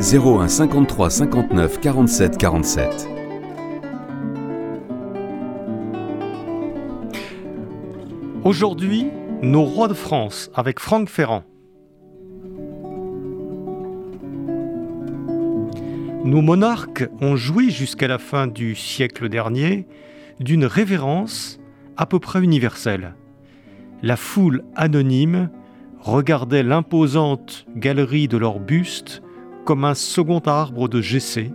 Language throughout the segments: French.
01 53 59 47 47. Aujourd'hui, nos rois de France avec Franck Ferrand. Nos monarques ont joui jusqu'à la fin du siècle dernier d'une révérence à peu près universelle. La foule anonyme regardait l'imposante galerie de leurs bustes comme un second arbre de Gessé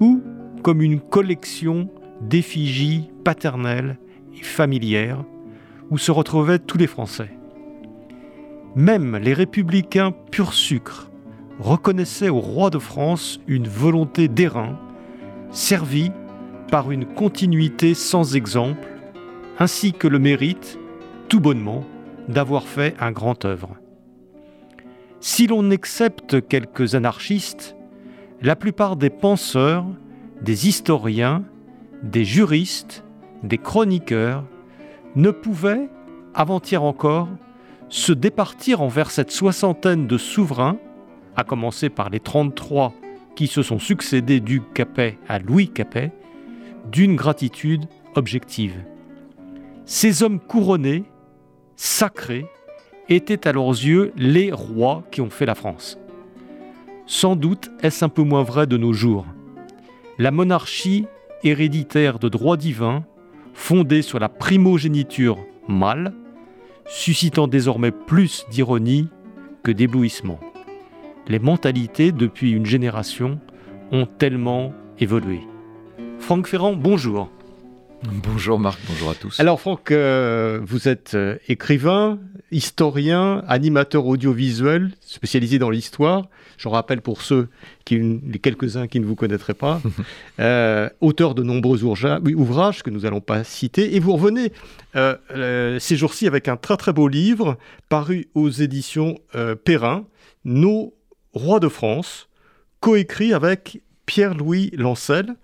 ou comme une collection d'effigies paternelles et familières où se retrouvaient tous les Français. Même les républicains pur sucre reconnaissaient au roi de France une volonté d'airain, servie par une continuité sans exemple, ainsi que le mérite, tout bonnement, d'avoir fait un grand œuvre. Si l'on accepte quelques anarchistes, la plupart des penseurs, des historiens, des juristes, des chroniqueurs ne pouvaient, avant-hier encore, se départir envers cette soixantaine de souverains, à commencer par les 33 qui se sont succédés du Capet à Louis Capet, d'une gratitude objective. Ces hommes couronnés, sacrés, étaient à leurs yeux les rois qui ont fait la France. Sans doute est-ce un peu moins vrai de nos jours. La monarchie héréditaire de droit divin fondée sur la primogéniture mâle, suscitant désormais plus d'ironie que d'éblouissement. Les mentalités, depuis une génération, ont tellement évolué. Franck Ferrand, bonjour. Bonjour Marc, bonjour à tous. Alors Franck, euh, vous êtes euh, écrivain, historien, animateur audiovisuel, spécialisé dans l'histoire. Je rappelle pour ceux, qui, les quelques-uns qui ne vous connaîtraient pas, euh, auteur de nombreux ouvrages que nous n'allons pas citer. Et vous revenez ces jours-ci avec un très très beau livre paru aux éditions Perrin, Nos rois de France, coécrit avec Pierre-Louis Lancel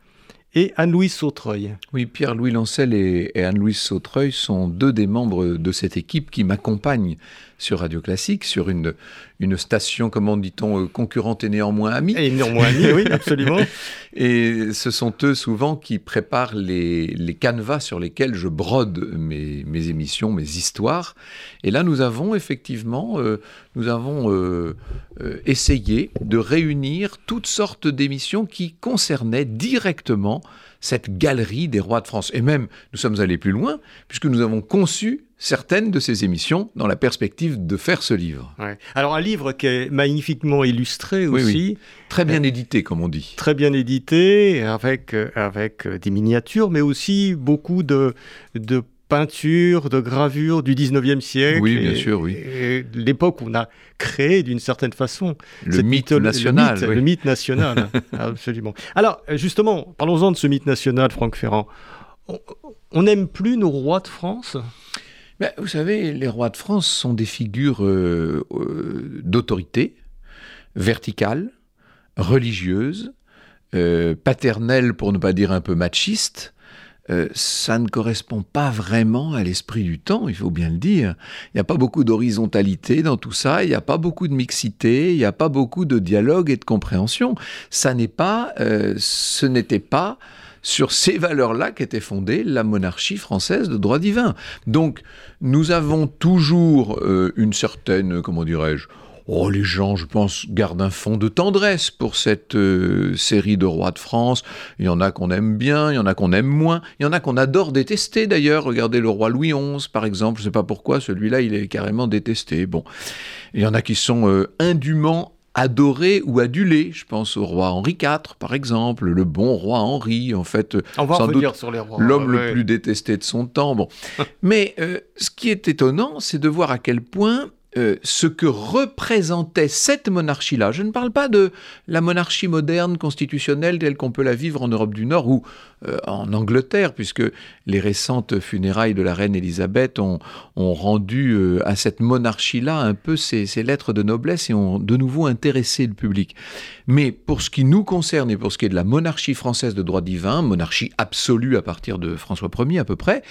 et Anne-Louise Sautreuil. Oui, Pierre-Louis Lancel et, Anne-Louise Sautreuil sont deux des membres de cette équipe qui m'accompagnent sur Radio Classique, sur une, une station, comment dit-on, euh, concurrente et néanmoins amie. Et néanmoins amie, oui, absolument. Et ce sont eux souvent qui préparent les, les canevas sur lesquels je brode mes, mes, émissions, mes histoires. Et là, nous avons effectivement, euh, nous avons euh, essayé de réunir toutes sortes d'émissions qui concernaient directement cette galerie des rois de France. Et même, nous sommes allés plus loin, puisque nous avons conçu certaines de ces émissions dans la perspective de faire ce livre. Alors un livre qui est magnifiquement illustré aussi. Très bien édité, comme on dit. Très bien édité, avec, euh, avec euh, des miniatures, mais aussi beaucoup de, de peinture, de gravure du 19e siècle. Oui, bien sûr, oui. L'époque où on a créé d'une certaine façon le mythe national. Le mythe, national, absolument. Alors, justement, parlons-en de ce mythe national, Franck Ferrand. On n'aime plus nos rois de France? Ben, Vous savez, les rois de France sont des figures euh, euh, d'autorité, verticales, religieuses, euh, paternelles pour ne pas dire un peu machistes, euh, ça ne correspond pas vraiment à l'esprit du temps, il faut bien le dire. Il n'y a pas beaucoup d'horizontalité dans tout ça, il n'y a pas beaucoup de mixité, il n'y a pas beaucoup de dialogue et de compréhension. Ça n'est pas, ce n'était pas sur ces valeurs-là qu'était fondée la monarchie française de droit divin. Donc, nous avons toujours euh, une certaine, comment dirais-je, Oh, les gens, je pense, gardent un fond de tendresse pour cette euh, série de rois de France. Il y en a qu'on aime bien, il y en a qu'on aime moins, il y en a qu'on adore détester d'ailleurs. Regardez le roi Louis XI, par exemple, je ne sais pas pourquoi, celui-là, il est carrément détesté. Bon, il y en a qui sont euh, indûment adorés ou adulés. Je pense au roi Henri IV, par exemple, le bon roi Henri, en fait, On va sans doute sur l'homme le plus détesté de son temps. Bon, mais euh, ce qui est étonnant, c'est de voir à quel point euh, ce que représentait cette monarchie-là. Je ne parle pas de la monarchie moderne constitutionnelle telle qu'on peut la vivre en Europe du Nord ou euh, en Angleterre, puisque les récentes funérailles de la reine Élisabeth ont, rendu euh, à cette monarchie-là un peu ses, lettres de noblesse et ont de nouveau intéressé le public. Mais pour ce qui nous concerne et pour ce qui est de la monarchie française de droit divin, monarchie absolue à partir de François Ier à peu près,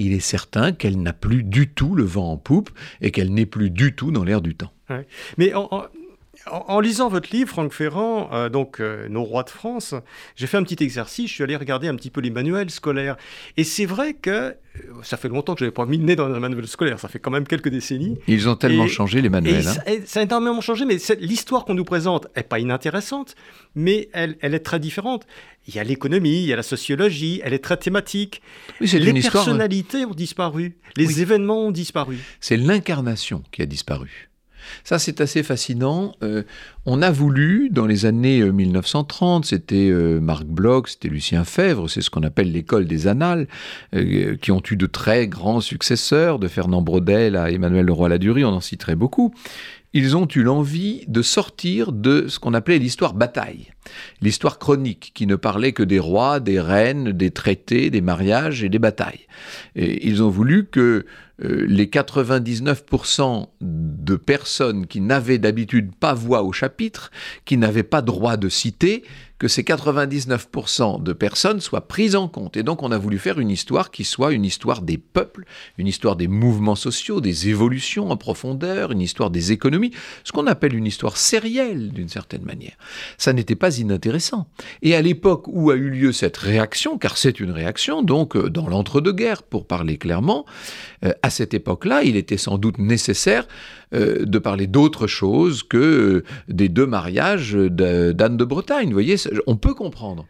il est certain qu'elle n'a plus du tout le vent en poupe et qu'elle n'est plus du tout dans l'air du temps. Lisant votre livre, Franck Ferrand, euh, donc euh, Nos rois de France, j'ai fait un petit exercice, je suis allé regarder un petit peu les manuels scolaires. Et c'est vrai que euh, ça fait longtemps que je n'avais pas mis le nez dans un manuel scolaire, ça fait quand même quelques décennies. Ils ont tellement changé les manuels. Hein. Ça, a énormément changé, mais l'histoire qu'on nous présente n'est pas inintéressante, mais elle, elle, est très différente. Il y a l'économie, il y a la sociologie, elle est très thématique. les personnalités ont disparu, les événements ont disparu. C'est l'incarnation qui a disparu. Ça, c'est assez fascinant. Euh, on a voulu, dans les années 1930, euh, c'était euh, Marc Bloch, c'était Lucien Fèvre, c'est ce qu'on appelle l'école des annales, qui ont eu de très grands successeurs, de Fernand Braudel à Emmanuel Leroy-Ladurie, on en citerait beaucoup ils ont eu l'envie de sortir de ce qu'on appelait l'histoire bataille, l'histoire chronique qui ne parlait que des rois, des reines, des traités, des mariages et des batailles. Et ils ont voulu que euh, les 99% de personnes qui n'avaient d'habitude pas voix au chapitre, qui n'avaient pas droit de citer, que ces 99% de personnes soient prises en compte. Et donc on a voulu faire une histoire qui soit une histoire des peuples, une histoire des mouvements sociaux, des évolutions en profondeur, une histoire des économies, ce qu'on appelle une histoire sérielle d'une certaine manière. Ça n'était pas inintéressant. Et à l'époque où a eu lieu cette réaction, car c'est une réaction, donc euh, dans l'entre-deux-guerres pour parler clairement, euh, à cette époque-là, il était sans doute nécessaire euh, de parler d'autre chose que des deux mariages d'Anne de Bretagne. Vous voyez, on peut comprendre.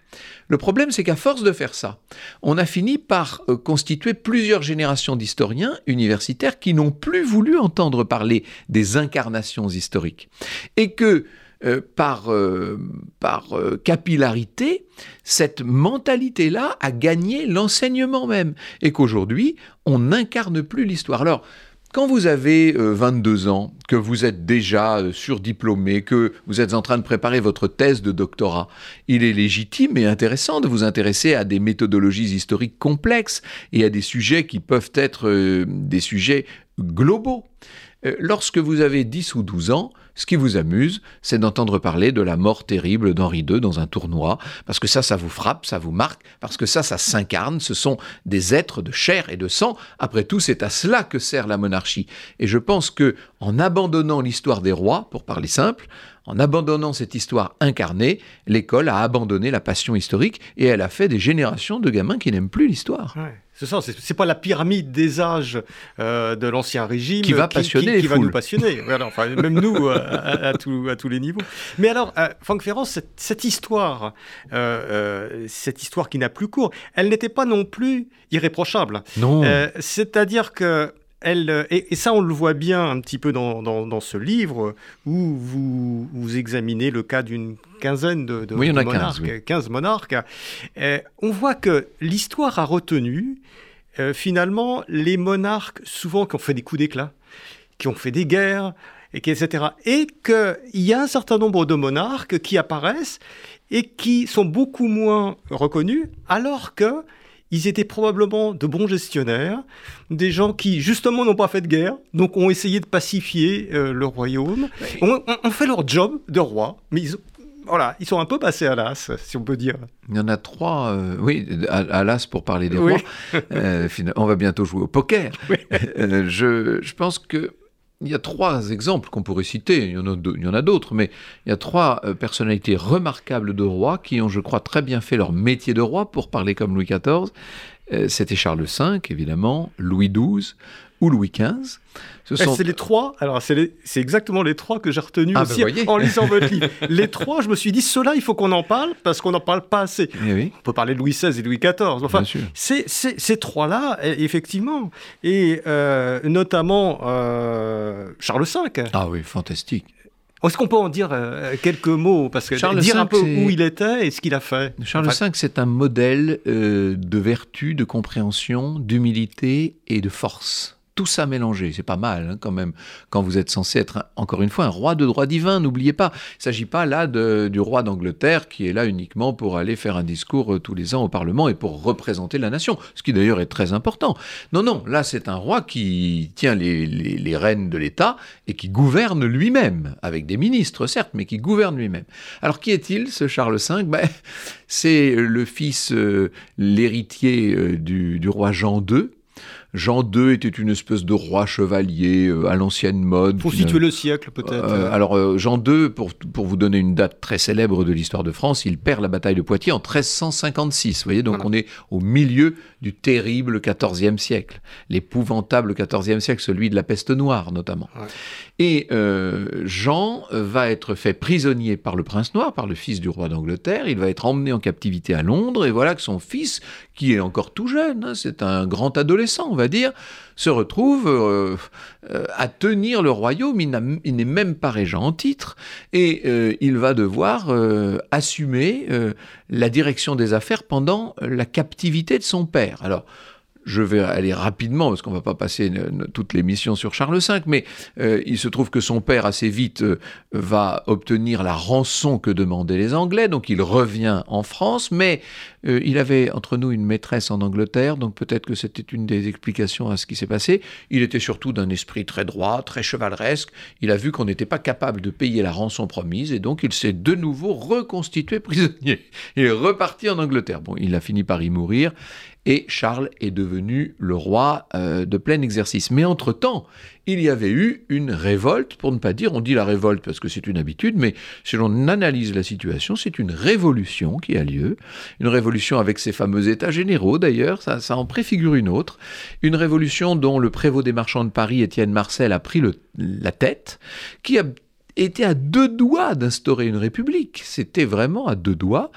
Le problème, c'est qu'à force de faire ça, on a fini par constituer plusieurs générations d'historiens universitaires qui n'ont plus voulu entendre parler des incarnations historiques. Et que par, par capillarité, cette mentalité-là a gagné l'enseignement même, et qu'aujourd'hui, on n'incarne plus l'histoire. Alors, quand vous avez 22 euh, ans, que vous êtes déjà euh, surdiplômé, que vous êtes en train de préparer votre thèse de doctorat, il est légitime et intéressant de vous intéresser à des méthodologies historiques complexes et à des sujets qui peuvent être euh, des sujets globaux. Lorsque vous avez 10 ou 12 ans, ce qui vous amuse, c'est d'entendre parler de la mort terrible d'Henri II dans un tournoi, parce que ça, ça vous frappe, ça vous marque, parce que ça, ça s'incarne, ce sont des êtres de chair et de sang. Après tout, c'est à cela que sert la monarchie. Et je pense que, en abandonnant l'histoire des rois, pour parler simple, en abandonnant cette histoire incarnée, l'école a abandonné la passion historique et elle a fait des générations de gamins qui n'aiment plus l'histoire. C'est ça, c'est pas la pyramide des âges euh, de l'ancien régime qui va passionner qui, va nous passionner. enfin, même nous euh, à, tous les niveaux. Mais alors, euh, Franck Ferrand, cette, histoire, cette histoire qui n'a plus cours, elle n'était pas non plus irréprochable. Non. C'est-à-dire que elle, et, ça, on le voit bien un petit peu dans, ce livre où vous, vous examinez le cas d'une quinzaine de, monarques, 15, monarques. on voit que l'histoire a retenu euh, finalement, les monarques, souvent, qui ont fait des coups d'éclat, qui ont fait des guerres, et etc. Et qu'il y a un certain nombre de monarques qui apparaissent et qui sont beaucoup moins reconnus, alors que ils étaient probablement de bons gestionnaires, des gens qui justement n'ont pas fait de guerre, donc ont essayé de pacifier euh, le royaume, ont, fait leur job de roi, mais ils, voilà, ils sont un peu passés à l'as, si on peut dire. Il y en a trois, euh, oui, à, l'as pour parler des rois. Euh, on va bientôt jouer au poker. Euh, je, je, pense que il y a trois exemples qu'on pourrait citer, il y en a d'autres, mais il y a trois personnalités remarquables de rois qui ont, je crois, très bien fait leur métier de roi, pour parler comme Louis XIV. C'était Charles V, évidemment, Louis XII, ou Louis XV. Ce eh, sont... C'est les trois, alors c'est exactement les trois que j'ai retenus ah, aussi ben en lisant votre livre. Les trois, je me suis dit, ceux-là, il faut qu'on en parle parce qu'on n'en parle pas assez. Eh On peut parler de Louis XVI et Louis XIV. Enfin, ces trois-là, e, effectivement, et euh, notamment euh, Charles V. Ah oui, fantastique. Est-ce qu'on peut en dire euh, quelques mots Parce que Charles dire un peu où il était et ce qu'il a fait? Charles V, c'est un modèle de vertu, de compréhension, d'humilité et de force tout ça mélangé. C'est pas mal hein, quand même quand vous êtes censé être encore une fois un roi de droit divin. N'oubliez pas, il ne s'agit pas là du roi d'Angleterre qui est là uniquement pour aller faire un discours euh, tous les ans au Parlement et pour représenter la nation, ce qui d'ailleurs est très important. Non, non, là c'est un roi qui tient les, rênes de l'État et qui gouverne lui-même, avec des ministres certes, mais qui gouverne lui-même. Alors qui est-il, ce Charles V? Ben, C'est le fils, euh, l'héritier euh, du roi Jean II, Jean II était une espèce de roi chevalier euh, à l'ancienne mode. Pour situer le siècle, peut-être. Euh, alors, euh, Jean II, pour, pour vous donner une date très célèbre de l'histoire de France, il perd la bataille de Poitiers en 1356. Vous voyez, donc on est au milieu du terrible XIVe siècle, l'épouvantable XIVe siècle, celui de la peste noire notamment. Et Jean va être fait prisonnier par le prince noir, par le fils du roi d'Angleterre. Il va être emmené en captivité à Londres, et voilà que son fils, qui est encore tout jeune, hein, c'est un grand adolescent, va dire, se retrouve euh, euh, à tenir le royaume. Il n'est même pas régent en titre et euh, il va devoir assumer la direction des affaires pendant la captivité de son père. Alors, je vais aller rapidement parce qu'on ne va pas passer toutes les missions sur Charles V, mais euh, il se trouve que son père assez vite euh, va obtenir la rançon que demandaient les Anglais, donc il revient en France, mais euh, il avait entre nous une maîtresse en Angleterre, donc peut-être que c'était une des explications à ce qui s'est passé. Il était surtout d'un esprit très droit, très chevaleresque. Il a vu qu'on n'était pas capable de payer la rançon promise, et donc il s'est de nouveau reconstitué prisonnier. Il est reparti en Angleterre. Bon, il a fini par y mourir, et Charles est devenu le roi euh, de plein exercice. Mais entre-temps, il y avait eu une révolte, pour ne pas dire, on dit la révolte parce que c'est une habitude, mais si l'on analyse la situation, c'est une révolution qui a lieu, une révolution avec ses fameux états généraux d'ailleurs, ça, ça en préfigure une autre, une révolution dont le prévôt des marchands de Paris, Étienne Marcel, a pris la tête, qui a était à deux doigts d'instaurer une république. C'était vraiment à deux doigts.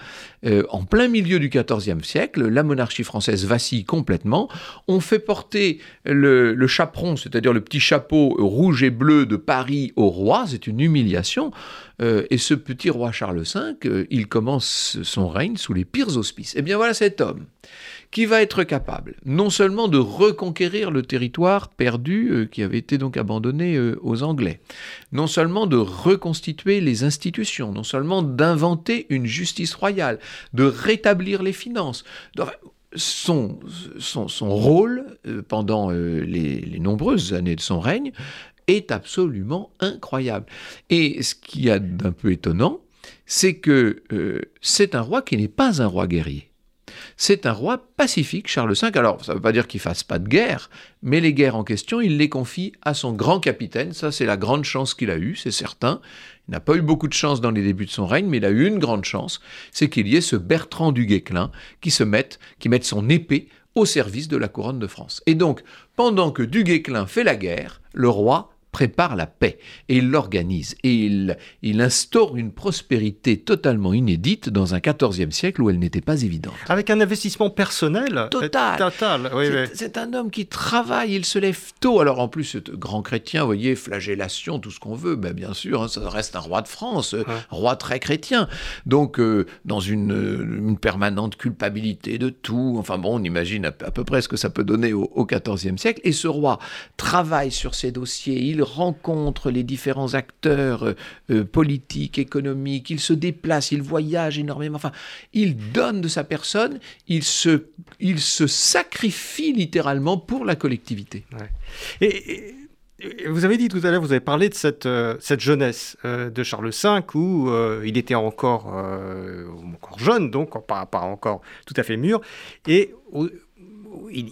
Euh, en plein milieu du XIVe siècle, la monarchie française vacille complètement. On fait porter le, chaperon, c'est-à-dire le petit chapeau rouge et bleu de Paris au roi. C'est une humiliation. Euh, et ce petit roi Charles V, euh, il commence son règne sous les pires auspices. Eh bien voilà cet homme qui va être capable non seulement de reconquérir le territoire perdu euh, qui avait été donc abandonné euh, aux Anglais, non seulement de reconstituer les institutions, non seulement d'inventer une justice royale, de rétablir les finances. Son, son, rôle euh, pendant les, nombreuses années de son règne est absolument incroyable. Et ce qui a d'un peu étonnant, c'est que c'est un roi qui n'est pas un roi guerrier. C'est un roi pacifique, Charles V. Alors, ça ne veut pas dire qu'il fasse pas de guerre, mais les guerres en question, il les confie à son grand capitaine. Ça, c'est la grande chance qu'il a eue, c'est certain. Il n'a pas eu beaucoup de chance dans les débuts de son règne, mais il a eu une grande chance, c'est qu'il y ait ce Bertrand du Guesclin qui se mette, qui mette son épée au service de la couronne de France. Et donc, pendant que du Guesclin fait la guerre, le roi prépare la paix et il l'organise et il, il instaure une prospérité totalement inédite dans un XIVe siècle où elle n'était pas évidente. Avec un investissement personnel total. total. c'est, un homme qui travaille, il se lève tôt. Alors en plus, grand chrétien, vous voyez, flagellation, tout ce qu'on veut, ben, bien sûr, hein, ça reste un roi de France, un roi très chrétien. Donc euh, dans une, une, permanente culpabilité de tout. Enfin bon, on imagine à, peu près ce que ça peut donner au, au XIVe siècle. Et ce roi travaille sur ses dossiers, il rencontre les différents acteurs euh, euh, politiques, économiques, il se déplace, il voyage énormément, enfin, il donne de sa personne, il se, il se sacrifie littéralement pour la collectivité. Et, vous avez dit tout à l'heure, vous avez parlé de cette, euh, cette jeunesse de Charles V où il était encore, encore jeune, donc pas, encore tout à fait mûr, et il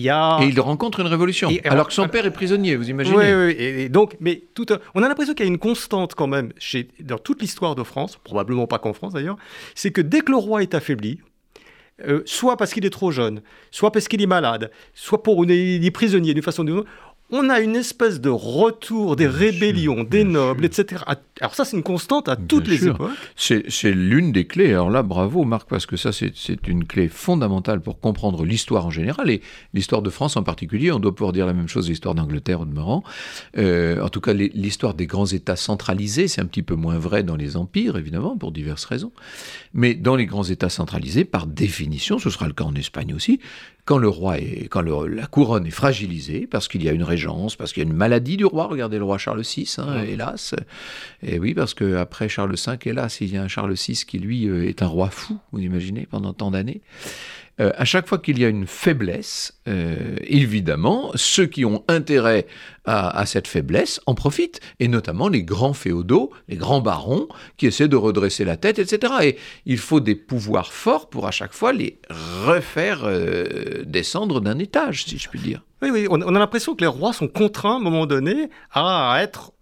y a aussitôt et il rencontre une révolution, alors que son père est prisonnier, vous imaginez. Oui, oui, et, donc, mais tout, on a l'impression qu'il y a une constante quand même chez, dans toute l'histoire de France, probablement pas qu'en France d'ailleurs, c'est que dès que le roi est affaibli, euh, soit parce qu'il est trop jeune, soit parce qu'il est malade, soit pour une, il est prisonnier d'une façon ou d'une autre, on a une espèce de retour des rébellions, des nobles, etc. Alors ça, c'est une constante à toutes les époques. C'est l'une des clés. Alors là, bravo Marc, parce que ça, c'est une clé fondamentale pour comprendre l'histoire en général et l'histoire de France en particulier. On doit pouvoir dire la même chose de l'histoire d'Angleterre au demeurant. Euh, en tout cas, l'histoire des grands États centralisés, c'est un petit peu moins vrai dans les empires, évidemment, pour diverses raisons. Mais dans les grands États centralisés, par définition, ce sera le cas en Espagne aussi, quand le roi est, quand la couronne est fragilisée, parce qu'il y a une régence, parce qu'il y a une maladie du roi, regardez le roi Charles VI, hein, hélas. Et oui, parce qu'après Charles V, hélas, il y a un Charles VI qui, lui, euh, est un roi fou, vous imaginez, pendant tant d'années. Euh, à chaque fois qu'il y a une faiblesse, euh, évidemment, ceux qui ont intérêt à, cette faiblesse en profitent, et notamment les grands féodaux, les grands barons, qui essaient de redresser la tête, etc. Et il faut des pouvoirs forts pour à chaque fois les refaire euh, descendre d'un étage, si je puis dire. Oui, oui, on, a l'impression que les rois sont contraints à un moment donné à être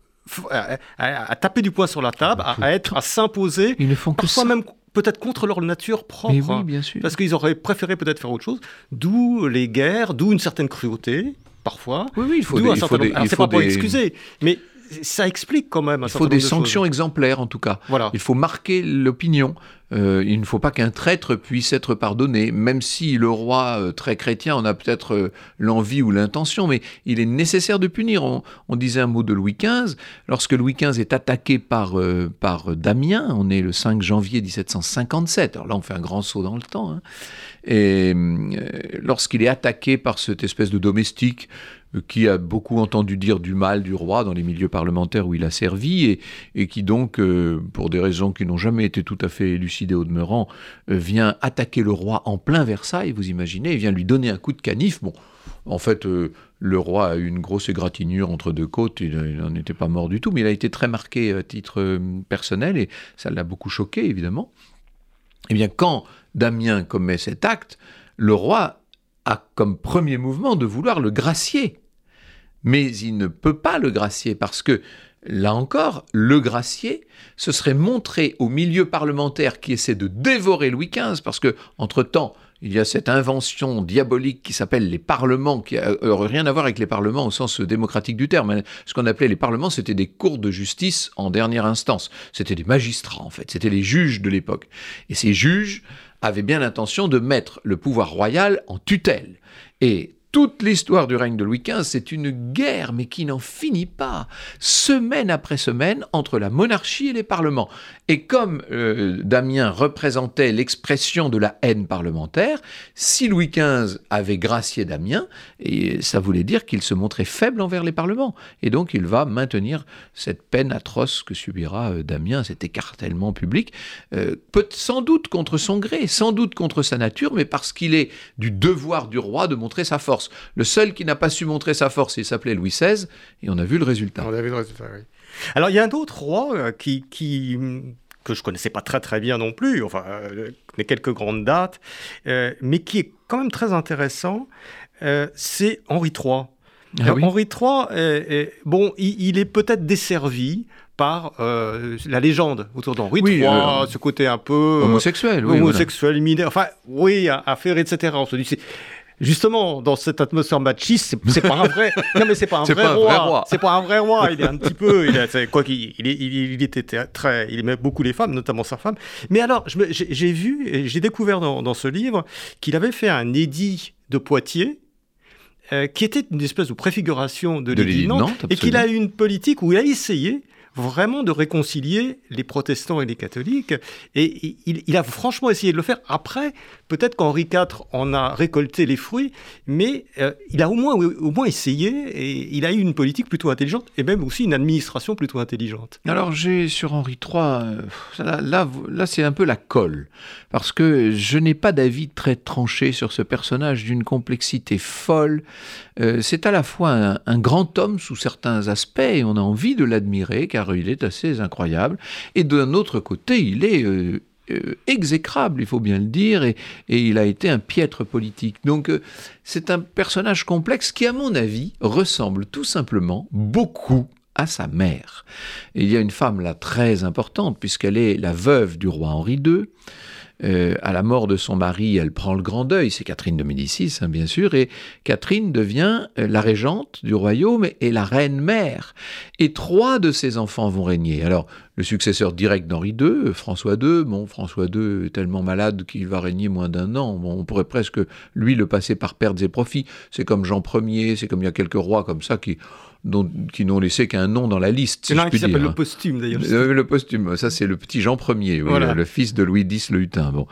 à, taper du poing sur la table, à, être, à s'imposer. Ils ne font que ça. même peut-être contre leur nature propre. oui, bien sûr. Parce qu'ils auraient préféré peut-être faire autre chose. D'où les guerres, d'où une certaine cruauté, parfois. Oui, oui, il faut des, il faut c'est pas pour excuser, mais ça explique quand même. il faut des sanctions exemplaires en tout cas. Voilà. Il faut marquer l'opinion. Euh, il ne faut pas qu'un traître puisse être pardonné, même si le roi euh, très chrétien en a peut-être euh, l'envie ou l'intention, mais il est nécessaire de punir. On, disait un mot de Louis XV. Lorsque Louis XV est attaqué par, par Damien, on est le 5 janvier 1757. Alors là, on fait un grand saut dans le temps. Hein. Et lorsqu'il est attaqué par cette espèce de domestique qui a beaucoup entendu dire du mal du roi dans les milieux parlementaires où il a servi, et, qui donc, euh, pour des raisons qui n'ont jamais été tout à fait élucidées au demeurant, euh, vient attaquer le roi en plein Versailles, vous imaginez, et vient lui donner un coup de canif. Bon, en fait, euh, le roi a eu une grosse égratignure entre deux côtes, il n'en était pas mort du tout, mais il a été très marqué à titre personnel, et ça l'a beaucoup choqué, évidemment. Eh bien, quand Damien commet cet acte, le roi a comme premier mouvement de vouloir le gracier mais il ne peut pas le gracier parce que, là encore, le gracier, ce serait montrer au milieu parlementaire qui essaie de dévorer Louis XV, parce que, entre-temps, il y a cette invention diabolique qui s'appelle les parlements, qui n'a rien à voir avec les parlements au sens démocratique du terme. Ce qu'on appelait les parlements, c'était des cours de justice en dernière instance. C'était des magistrats, en fait. C'était les juges de l'époque. Et ces juges avaient bien l'intention de mettre le pouvoir royal en tutelle. Et toute l'histoire du règne de Louis XV, c'est une guerre, mais qui n'en finit pas, semaine après semaine, entre la monarchie et les parlements. Et comme euh, Damien représentait l'expression de la haine parlementaire, si Louis XV avait gracié Damien, ça voulait dire qu'il se montrait faible envers les parlements. Et donc il va maintenir cette peine atroce que subira euh, Damien, cet écartèlement public, euh, peut sans doute contre son gré, sans doute contre sa nature, mais parce qu'il est du devoir du roi de montrer sa force. Le seul qui n'a pas su montrer sa force, il s'appelait Louis XVI, et on a vu le résultat. On a vu le résultat, oui. Alors il y a un autre roi euh, qui, qui que je connaissais pas très très bien non plus, enfin, euh, quelques grandes dates, euh, mais qui est quand même très intéressant, c'est Henri III. Ah Henri III, bon, il, est peut-être desservi par la légende autour d'Henri III, ce côté un peu homosexuel, oui, homosexuel, mineur, enfin, oui, affaire, etc. On se dit, justement, dans cette atmosphère machiste, c'est pas un vrai. non, mais c'est pas un, vrai, roi. C'est pas un vrai roi. Il est un petit peu. Il quoi qu'il il, il, était très. Il aimait beaucoup les femmes, notamment sa femme. Mais alors, j'ai vu, j'ai découvert dans, ce livre qu'il avait fait un édit de Poitiers. Euh, qui était une espèce de préfiguration de, de l'édit de Nantes, et qu'il a eu une politique où il a essayé vraiment de réconcilier les protestants et les catholiques. Et il, a franchement essayé de le faire. Après, peut-être qu'Henri IV en a récolté les fruits, mais euh, il a au moins, au moins essayé et il a eu une politique plutôt intelligente et même aussi une administration plutôt intelligente. Alors j'ai sur Henri III, euh, là, là, c'est un peu la colle, parce que je n'ai pas d'avis très tranché sur ce personnage d'une complexité folle. Euh, c'est à la fois un, grand homme sous certains aspects et on a envie de l'admirer car il est assez incroyable. Et d'un autre côté, il est euh, exécrable, il faut bien le dire, et, il a été un piètre politique. Donc euh, c'est un personnage complexe qui, à mon avis, ressemble tout simplement beaucoup à sa mère. il y a une femme là très importante, puisqu'elle est la veuve du roi Henri II. Euh, à la mort de son mari, elle prend le grand deuil, c'est Catherine de Médicis, hein, bien sûr, et Catherine devient la régente du royaume et la reine mère. Et trois de ses enfants vont régner. Alors, le successeur direct d'Henri II, François II. Bon, François II est tellement malade qu'il va régner moins d'un an. Bon, on pourrait presque, lui, le passer par pertes et profits. C'est comme Jean Ier, c'est comme il y a quelques rois comme ça qui qui n'ont laissé qu'un nom dans la liste. C'est l'un qui s'appelle le posthume d'ailleurs. Euh, le posthume, ça c'est le petit Jean Ier, le fils de Louis X le Hutin. Bon.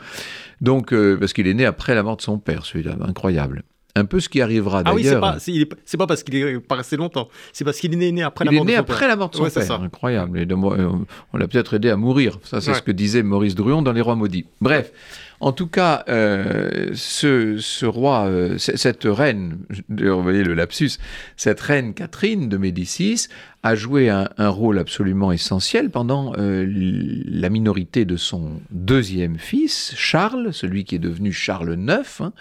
Donc, euh, parce qu'il est né après la mort de son père, celui-là, incroyable. Un peu ce qui arrivera d'ailleurs. Ah oui, c'est pas, parce qu'il est pas resté longtemps, c'est parce qu'il est né, après la mort père. Il est né après la mort de son père, incroyable. Et euh, on l'a peut-être aidé à mourir, ça c'est ce que disait Maurice Druon dans Les Rois Maudits. Bref, en tout cas, euh, ce, roi, euh, cette reine, vous voyez le lapsus, cette reine Catherine de Médicis a joué un, rôle absolument essentiel pendant euh, la minorité de son deuxième fils, Charles, celui qui est devenu Charles IX.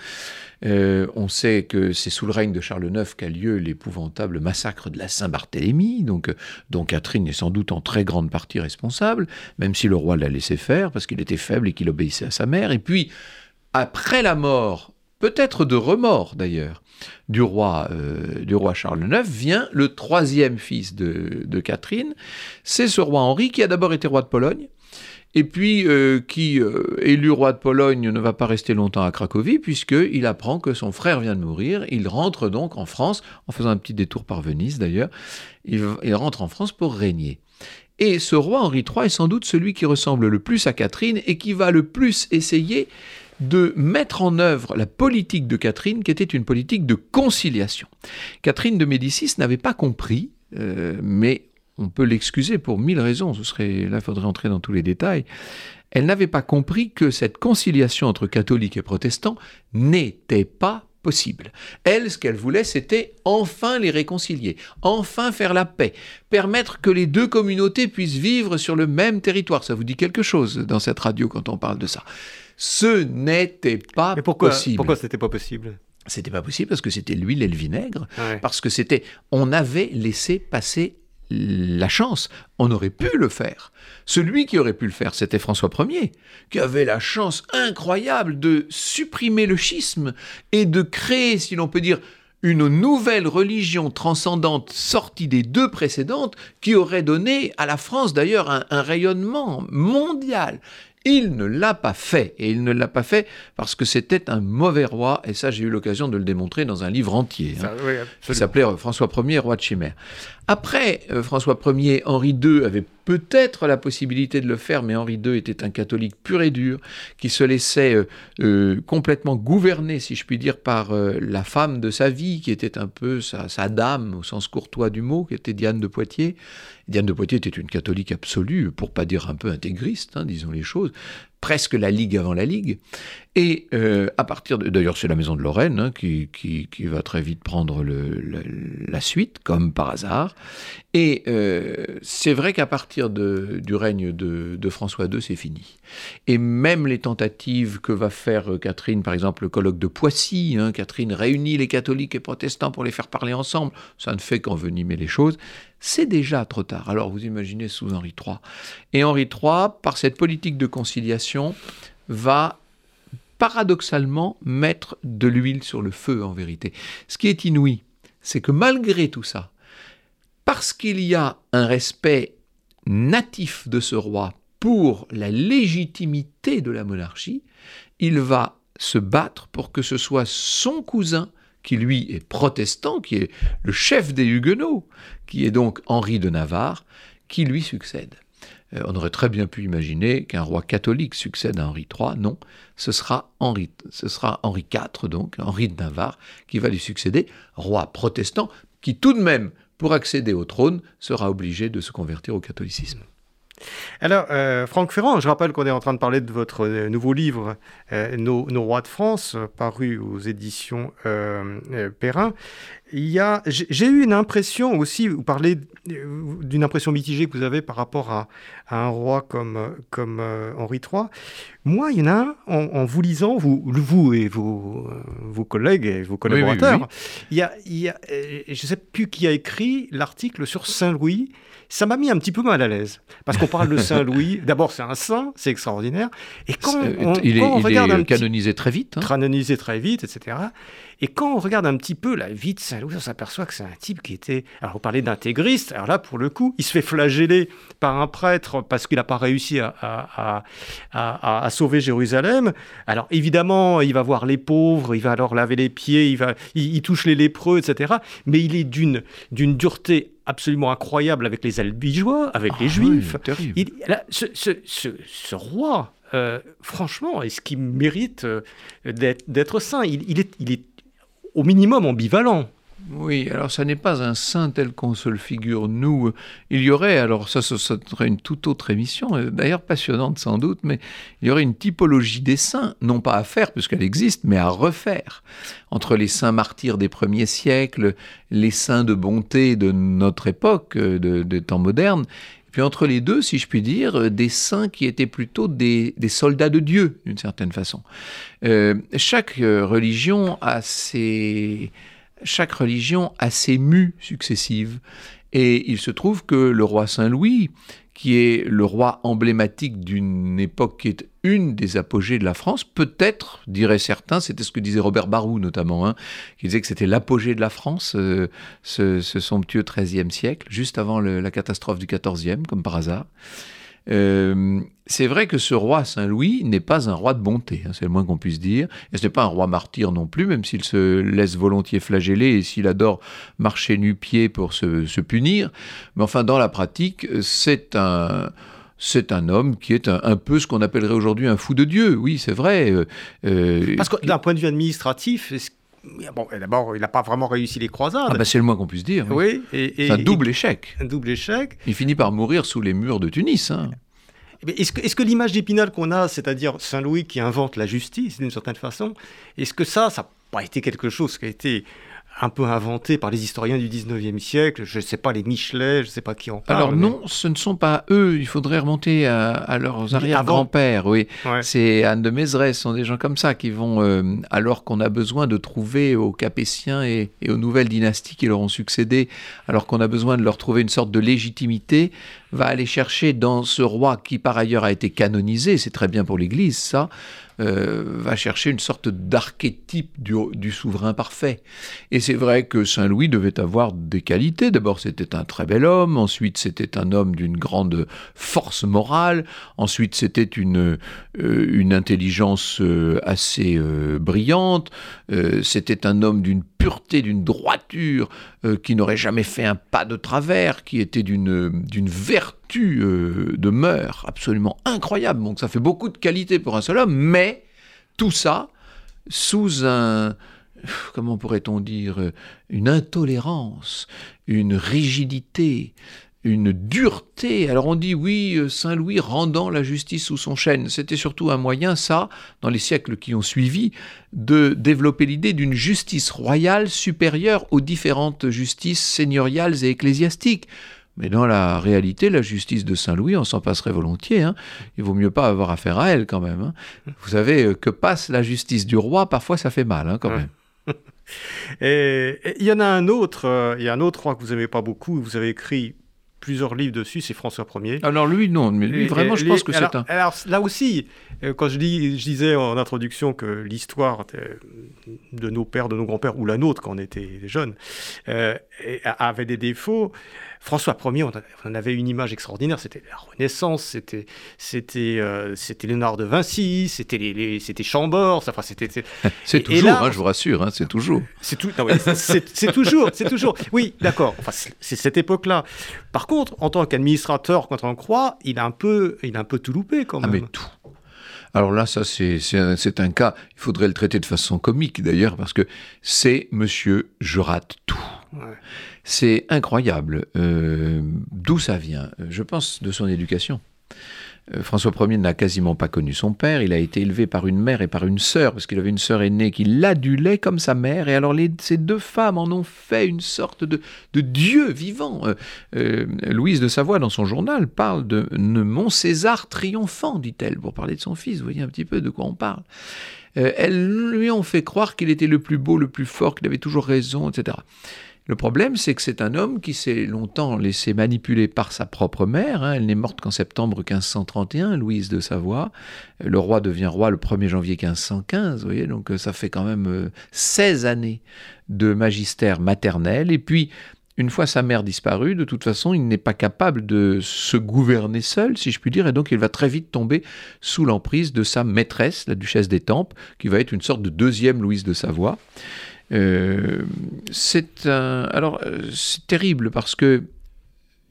Euh, on sait que c'est sous le règne de Charles IX qu'a lieu l'épouvantable massacre de la Saint-Barthélemy, donc, dont Catherine est sans doute en très grande partie responsable, même si le roi l'a laissé faire parce qu'il était faible et qu'il obéissait à sa mère. Après la mort, peut-être de remords d'ailleurs, du roi, euh, du roi Charles IX, vient le troisième fils de, de Catherine. C'est ce roi Henri qui a d'abord été roi de Pologne, et puis euh, qui, euh, élu roi de Pologne, ne va pas rester longtemps à Cracovie, puisqu'il apprend que son frère vient de mourir. Il rentre donc en France, en faisant un petit détour par Venise d'ailleurs, il, rentre en France pour régner. Et ce roi Henri III est sans doute celui qui ressemble le plus à Catherine et qui va le plus essayer de mettre en œuvre la politique de Catherine, qui était une politique de conciliation. Catherine de Médicis n'avait pas compris, euh, mais on peut l'excuser pour mille raisons, ce serait, là il faudrait entrer dans tous les détails, elle n'avait pas compris que cette conciliation entre catholiques et protestants n'était pas possible. Elle, ce qu'elle voulait, c'était enfin les réconcilier, enfin faire la paix, permettre que les deux communautés puissent vivre sur le même territoire. Ça vous dit quelque chose dans cette radio quand on parle de ça? Ce n'était pas Mais pourquoi, possible. Pourquoi ce n'était pas possible? C'était pas possible parce que c'était l'huile et le vinaigre, parce que c'était, on avait laissé passer la chance, on aurait pu le faire. Celui qui aurait pu le faire, c'était François Ier, qui avait la chance incroyable de supprimer le schisme et de créer, si l'on peut dire, une nouvelle religion transcendante sortie des deux précédentes qui aurait donné à la France d'ailleurs un, rayonnement mondial il ne l'a pas fait, et il ne l'a pas fait parce que c'était un mauvais roi, et ça j'ai eu l'occasion de le démontrer dans un livre entier, hein, qui s'appelait François Ier, roi de Chimère. Après euh, François Ier, Henri II avait peut-être la possibilité de le faire, mais Henri II était un catholique pur et dur, qui se laissait euh, euh, complètement gouverner, si je puis dire, par la femme de sa vie, qui était un peu sa, sa, dame, au sens courtois du mot, qui était Diane de Poitiers. Diane de Poitiers était une catholique absolue, pour pas dire un peu intégriste, hein, disons les choses presque la Ligue avant la Ligue. Et euh, à partir. D'ailleurs, c'est la Maison de Lorraine hein, qui, qui, va très vite prendre le, la suite, comme par hasard. Et euh, c'est vrai qu'à partir de, du règne de, de François II, c'est fini. Et même les tentatives que va faire euh, Catherine, par exemple le colloque de Poissy, hein, Catherine réunit les catholiques et protestants pour les faire parler ensemble, ça ne fait qu'envenimer les choses, c'est déjà trop tard. Alors vous imaginez sous Henri III. Et Henri III, par cette politique de conciliation, va paradoxalement mettre de l'huile sur le feu en vérité. Ce qui est inouï, c'est que malgré tout ça, parce qu'il y a un respect natif de ce roi pour la légitimité de la monarchie, il va se battre pour que ce soit son cousin qui lui est protestant, qui est le chef des Huguenots, qui est donc Henri de Navarre, qui lui succède. Euh, on aurait très bien pu imaginer qu'un roi catholique succède à Henri III. Non, ce sera Henri, ce sera Henri IV, donc Henri de Navarre, qui va lui succéder, roi protestant, qui tout de même, pour accéder au trône, sera obligé de se convertir au catholicisme. Alors, euh, Franck Ferrand, je rappelle qu'on est en train de parler de votre euh, nouveau livre, euh, Nos, rois de France, paru aux éditions Perrin. J'ai eu une impression aussi, vous parlez d'une impression mitigée que vous avez par rapport à, un roi comme, comme Henri III, Moi, il y en a un, en, vous lisant, vous, vous et vos, euh, vos collègues et vos collaborateurs, il y a, il y a euh, je ne sais plus qui a écrit l'article sur Saint-Louis ça m'a mis un petit peu mal à l'aise. Parce qu'on parle de Saint-Louis. D'abord, c'est un saint, c'est extraordinaire. Et quand on, il est, regarde un canonisé très vite. Hein. Canonisé très vite, etc. Et quand on regarde un petit peu la vie de Saint-Louis, on s'aperçoit que c'est un type qui était. Alors, on parlait d'intégriste. Alors là, pour le coup, il se fait flageller par un prêtre parce qu'il n'a pas réussi à, à, à, à, sauver Jérusalem. Alors, évidemment, il va voir les pauvres, il va leur laver les pieds, il, va, il, il touche les lépreux, etc. Mais il est d'une dureté absolument incroyable avec les albigeois, avec les ah juifs. ce, roi, euh, franchement, est-ce qu'il mérite euh, d'être saint? Il, est, il est au minimum ambivalent. Oui, alors ça n'est pas un saint tel qu'on se le figure, nous. Il y aurait, alors ça, ce serait une toute autre émission, euh, d'ailleurs passionnante sans doute, mais il y aurait une typologie des saints, non pas à faire, puisqu'elle existe, mais à refaire. Entre les saints martyrs des premiers siècles, les saints de bonté de notre époque, euh, de, temps moderne, puis entre les deux, si je puis dire, euh, des saints qui étaient plutôt des, soldats de Dieu, d'une certaine façon. chaque religion a ses chaque religion a ses mues successives. Et il se trouve que le roi Saint-Louis, qui est le roi emblématique d'une époque qui est une des apogées de la France, peut-être, diraient certains, c'était ce que disait Robert Barou notamment, hein, qui disait que c'était l'apogée de la France, euh, ce, somptueux XIIIe siècle, juste avant la catastrophe du XIVe, comme par hasard. Euh, c'est vrai que ce roi Saint-Louis n'est pas un roi de bonté, hein, c'est le moins qu'on puisse dire. Et ce n'est pas un roi martyr non plus, même s'il se laisse volontiers flageller et s'il adore marcher nu-pied pour se, punir. Mais enfin, dans la pratique, c'est un c'est un homme qui est un, peu ce qu'on appellerait aujourd'hui un fou de Dieu. Oui, c'est vrai. Euh, euh, Parce que d'un point de vue administratif, Bon, d'abord, il n'a pas vraiment réussi les croisades. Ah bah c'est le moins qu'on puisse dire. Oui. c'est un double échec. Un double échec. Il finit par mourir sous les murs de Tunis. Hein. Eh est-ce que, est que l'image d'Épinal qu'on a, c'est-à-dire Saint-Louis qui invente la justice d'une certaine façon, est-ce que ça, ça n'a pas été quelque chose qui a été un peu inventé par les historiens du 19e siècle, je ne sais pas, les Michelet, je ne sais pas qui en parle. Alors non, ce ne sont pas eux, il faudrait remonter à, leurs arrière-grands-pères, oui. C'est Anne de Mézeray, ce sont des gens comme ça qui vont, euh, alors qu'on a besoin de trouver aux Capétiens et, et, aux nouvelles dynasties qui leur ont succédé, alors qu'on a besoin de leur trouver une sorte de légitimité, va aller chercher dans ce roi qui par ailleurs a été canonisé, c'est très bien pour l'Église ça, euh, va chercher une sorte d'archétype du, souverain parfait. Et c'est vrai que Saint Louis devait avoir des qualités. D'abord, c'était un très bel homme. Ensuite, c'était un homme d'une grande force morale. Ensuite, c'était une, euh, intelligence euh, assez brillante. c'était un homme d'une pureté, d'une droiture, qui n'aurait jamais fait un pas de travers, qui était d'une vertu de mœurs absolument incroyable. Donc ça fait beaucoup de qualités pour un seul homme, mais tout ça sous un, comment pourrait-on dire, une intolérance, une rigidité, une dureté. Alors on dit oui, euh, Saint Louis rendant la justice sous son chêne. C'était surtout un moyen, ça, dans les siècles qui ont suivi, de développer l'idée d'une justice royale supérieure aux différentes justices seigneuriales et ecclésiastiques. Mais dans la réalité, la justice de Saint-Louis, on s'en passerait volontiers. Hein. Il vaut mieux pas avoir affaire à elle quand même. Hein. Vous savez, euh, que passe la justice du roi, parfois ça fait mal hein, quand même. Et il y en a un autre, euh, il y a un autre roi que vous n'aimez pas beaucoup, vous avez écrit plusieurs livres dessus, c'est François Ier. Alors lui, non, mais lui, vraiment, je pense que c'est un... Alors là aussi, euh, quand je, dis, je disais en introduction que l'histoire de nos pères, de nos grands-pères, ou la nôtre quand on était jeunes, avait des défauts, François Ier, on avait une image extraordinaire, c'était la Renaissance, c'était c'était euh, c'était Léonard de Vinci, c'était les, c'était Chambord, enfin c'était c'est toujours, hein, je vous rassure, hein, c'est toujours. C'est tout, c'est toujours, c'est toujours. Oui, d'accord. Enfin, c'est cette époque-là. Par contre, en tant qu'administrateur, quand on croit, il a un peu, il a un peu tout loupé quand même. Ah mais tout. Alors là, ça, c'est un, un, cas, il faudrait le traiter de façon comique d'ailleurs, parce que c'est monsieur, je rate tout. C'est incroyable. Euh, d'où ça vient Je pense de son éducation. Euh, François Ier n'a quasiment pas connu son père. Il a été élevé par une mère et par une sœur, parce qu'il avait une sœur aînée qui l'adulait comme sa mère. Et alors, ces deux femmes en ont fait une sorte de, dieu vivant. Euh, euh, Louise de Savoie, dans son journal, parle de, mon César triomphant, dit-elle, pour parler de son fils. Vous voyez un petit peu de quoi on parle. elles lui ont fait croire qu'il était le plus beau, le plus fort, qu'il avait toujours raison, etc. Le problème, c'est que c'est un homme qui s'est longtemps laissé manipuler par sa propre mère. Hein. Elle n'est morte qu'en septembre 1531, Louise de Savoie. Le roi devient roi le 1er janvier 1515, vous voyez, donc euh, ça fait quand même 16 euh, années de magistère maternel. Et puis, une fois sa mère disparue, de toute façon, il n'est pas capable de se gouverner seul, si je puis dire, et donc il va très vite tomber sous l'emprise de sa maîtresse, la duchesse d'Étampes, qui va être une sorte de deuxième Louise de Savoie. Euh, c'est alors euh, c'est terrible parce que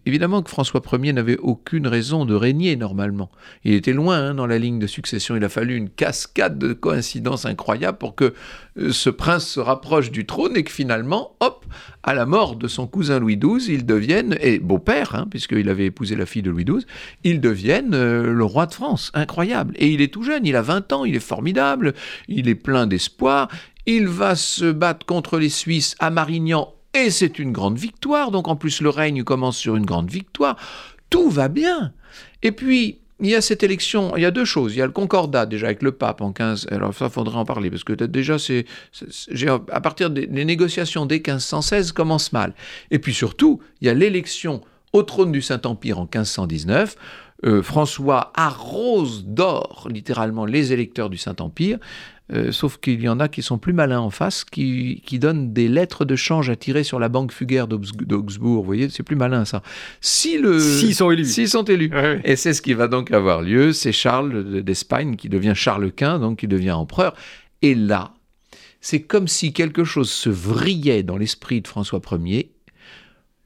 Évidemment que François Ier n'avait aucune raison de régner normalement. Il était loin hein, dans la ligne de succession. Il a fallu une cascade de coïncidences incroyables pour que euh, ce prince se rapproche du trône et que finalement, hop, à la mort de son cousin Louis XII, il devienne, et beau-père, hein, puisqu'il avait épousé la fille de Louis XII, il devienne le roi de France. Incroyable. Et il est tout jeune, il a 20 ans, il est formidable, il est plein d'espoir, il va se battre contre les Suisses à Marignan et c'est une grande victoire. Donc en plus le règne commence sur une grande victoire. Tout va bien. Et puis il y a cette élection, il y a deux choses. Il y a le concordat déjà avec le pape en 15. Alors ça, faudrait en parler parce que déjà, c'est, à partir des négociations dès 1516 commencent mal. Et puis surtout, il y a l'élection au trône du Saint-Empire en 1519 euh, François arrose d'or littéralement les électeurs du Saint-Empire, euh, sauf qu'il y en a qui sont plus malins en face, qui, donnent des lettres de change à tirer sur la banque fugaire d'Augsbourg. Vous voyez, c'est plus malin ça. Si le... S'ils sont élus. S'ils sont élus. Et c'est ce qui va donc avoir lieu. C'est Charles d'Espagne qui devient Charles Quint, donc qui devient empereur. Et là, c'est comme si quelque chose se vrillait dans l'esprit de François Ier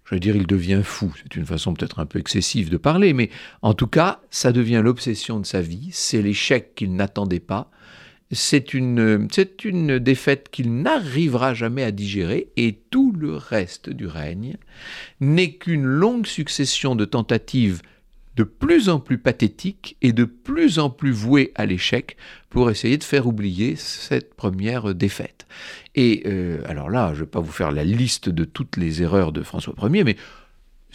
je veux dire, il devient fou. C'est une façon peut-être un peu excessive de parler, mais en tout cas, ça devient l'obsession de sa vie. C'est l'échec qu'il n'attendait pas. C'est une, défaite qu'il n'arrivera jamais à digérer, et tout le reste du règne n'est qu'une longue succession de tentatives de plus en plus pathétique et de plus en plus voué à l'échec pour essayer de faire oublier cette première défaite. Et euh, alors là, je ne vais pas vous faire la liste de toutes les erreurs de François Ier, mais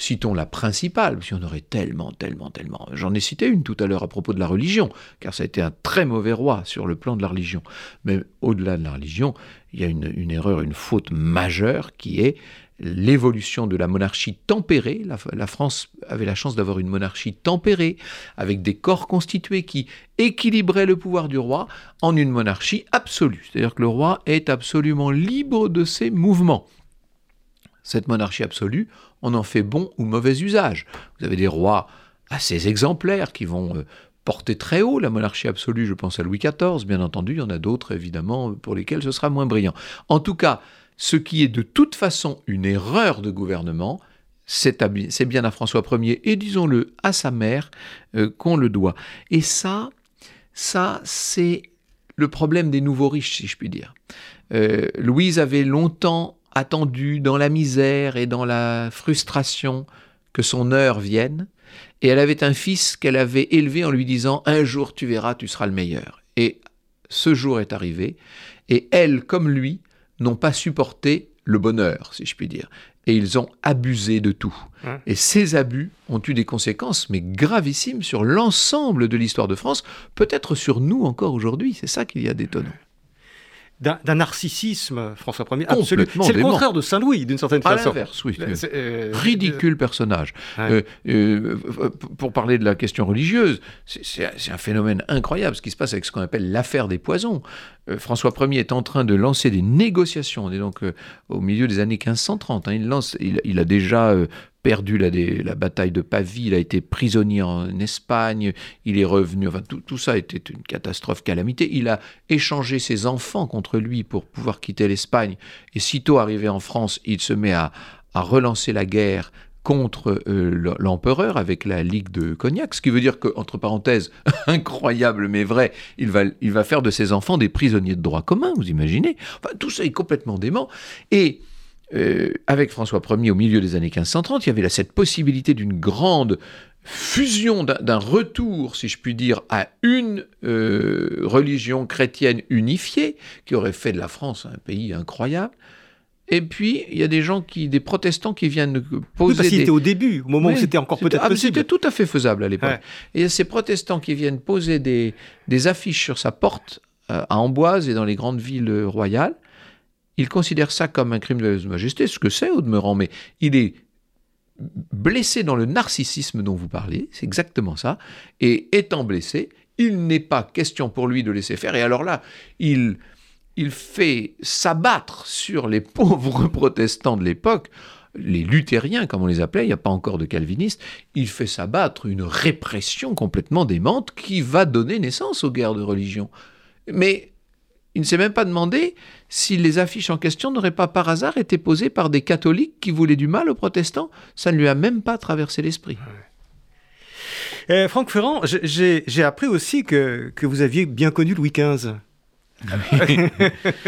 citons la principale, parce qu'il y en aurait tellement, tellement, tellement. J'en ai cité une tout à l'heure à propos de la religion, car ça a été un très mauvais roi sur le plan de la religion. Mais au-delà de la religion, il y a une, une erreur, une faute majeure qui est l'évolution de la monarchie tempérée. La, France avait la chance d'avoir une monarchie tempérée, avec des corps constitués qui équilibraient le pouvoir du roi en une monarchie absolue. C'est-à-dire que le roi est absolument libre de ses mouvements. Cette monarchie absolue, on en fait bon ou mauvais usage. Vous avez des rois assez exemplaires qui vont euh, porter très haut la monarchie absolue, je pense à Louis XIV, bien entendu, il y en a d'autres évidemment pour lesquels ce sera moins brillant. En tout cas, ce qui est de toute façon une erreur de gouvernement, c'est bien à François Ier et disons-le à sa mère euh, qu'on le doit. Et ça, ça c'est le problème des nouveaux riches, si je puis dire. Euh, Louise avait longtemps attendu dans la misère et dans la frustration que son heure vienne, et elle avait un fils qu'elle avait élevé en lui disant Un jour tu verras, tu seras le meilleur. Et ce jour est arrivé, et elle, comme lui, n'ont pas supporté le bonheur, si je puis dire. Et ils ont abusé de tout. Et ces abus ont eu des conséquences, mais gravissimes, sur l'ensemble de l'histoire de France, peut-être sur nous encore aujourd'hui. C'est ça qu'il y a d'étonnant d'un narcissisme, François Ier, absolu. C'est le contraire de Saint-Louis, d'une certaine façon. oui. Euh, Ridicule personnage. Euh, euh, pour parler de la question religieuse, c'est un phénomène incroyable ce qui se passe avec ce qu'on appelle l'affaire des poisons. François Ier est en train de lancer des négociations. On est donc au milieu des années 1530. Hein. il, lance, il, a déjà perdu la, la, bataille de Pavie, il a été prisonnier en Espagne, il est revenu, enfin tout, ça était une catastrophe, calamité. Il a échangé ses enfants contre lui pour pouvoir quitter l'Espagne, et sitôt arrivé en France, il se met à, relancer la guerre contre euh, l'empereur avec la Ligue de Cognac, ce qui veut dire que, entre parenthèses, incroyable mais vrai, il va, il va faire de ses enfants des prisonniers de droit commun, vous imaginez? Enfin, Tout ça est complètement dément. Et euh, avec François Ier au milieu des années 1530, il y avait cette possibilité d'une grande fusion, d'un retour, si je puis dire, à une euh, religion chrétienne unifiée, qui aurait fait de la France un pays incroyable. Et puis, il y a des gens qui, des protestants qui viennent poser. Oui, parce était au début, au moment où c'était encore peut-être possible. C'était tout à fait faisable à l'époque. Et il y a ces protestants qui viennent poser des, des affiches sur sa porte euh, à Amboise et dans les grandes villes royales. Il considère ça comme un crime de lèse-majesté, ce que c'est au demeurant, mais il est blessé dans le narcissisme dont vous parlez, c'est exactement ça, et étant blessé, il n'est pas question pour lui de laisser faire, et alors là, il, il fait s'abattre sur les pauvres protestants de l'époque, les luthériens, comme on les appelait, il n'y a pas encore de calvinistes, il fait s'abattre une répression complètement démente qui va donner naissance aux guerres de religion. Mais il ne s'est même pas demandé si les affiches en question n'auraient pas par hasard été posées par des catholiques qui voulaient du mal aux protestants. Ça ne lui a même pas traversé l'esprit. Euh, Franck Ferrand, j'ai appris aussi que, que vous aviez bien connu Louis XV.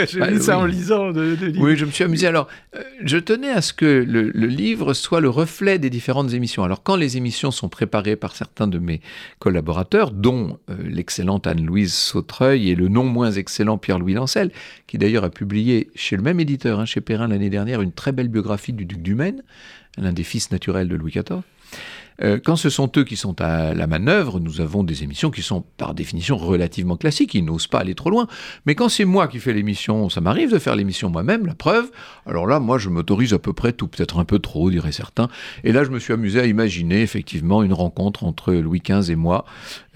J'ai bah, lu ça en lisant de, Oui, je me suis amusé. Alors, euh, je tenais à ce que le, livre soit le reflet des différentes émissions. Alors, quand les émissions sont préparées par certains de mes collaborateurs, dont euh, l'excellente Anne-Louise Sautreuil et le non moins excellent Pierre-Louis Lancel, qui d'ailleurs a publié chez le même éditeur, hein, chez Perrin l'année dernière, une très belle biographie du duc du Maine, l'un des fils naturels de Louis XIV. Euh, quand ce sont eux qui sont à la manœuvre, nous avons des émissions qui sont par définition relativement classiques, ils n'osent pas aller trop loin. Mais quand c'est moi qui fais l'émission, ça m'arrive de faire l'émission moi-même, la preuve, alors là, moi, je m'autorise à peu près tout, peut-être un peu trop, diraient certains. Et là, je me suis amusé à imaginer effectivement une rencontre entre Louis XV et moi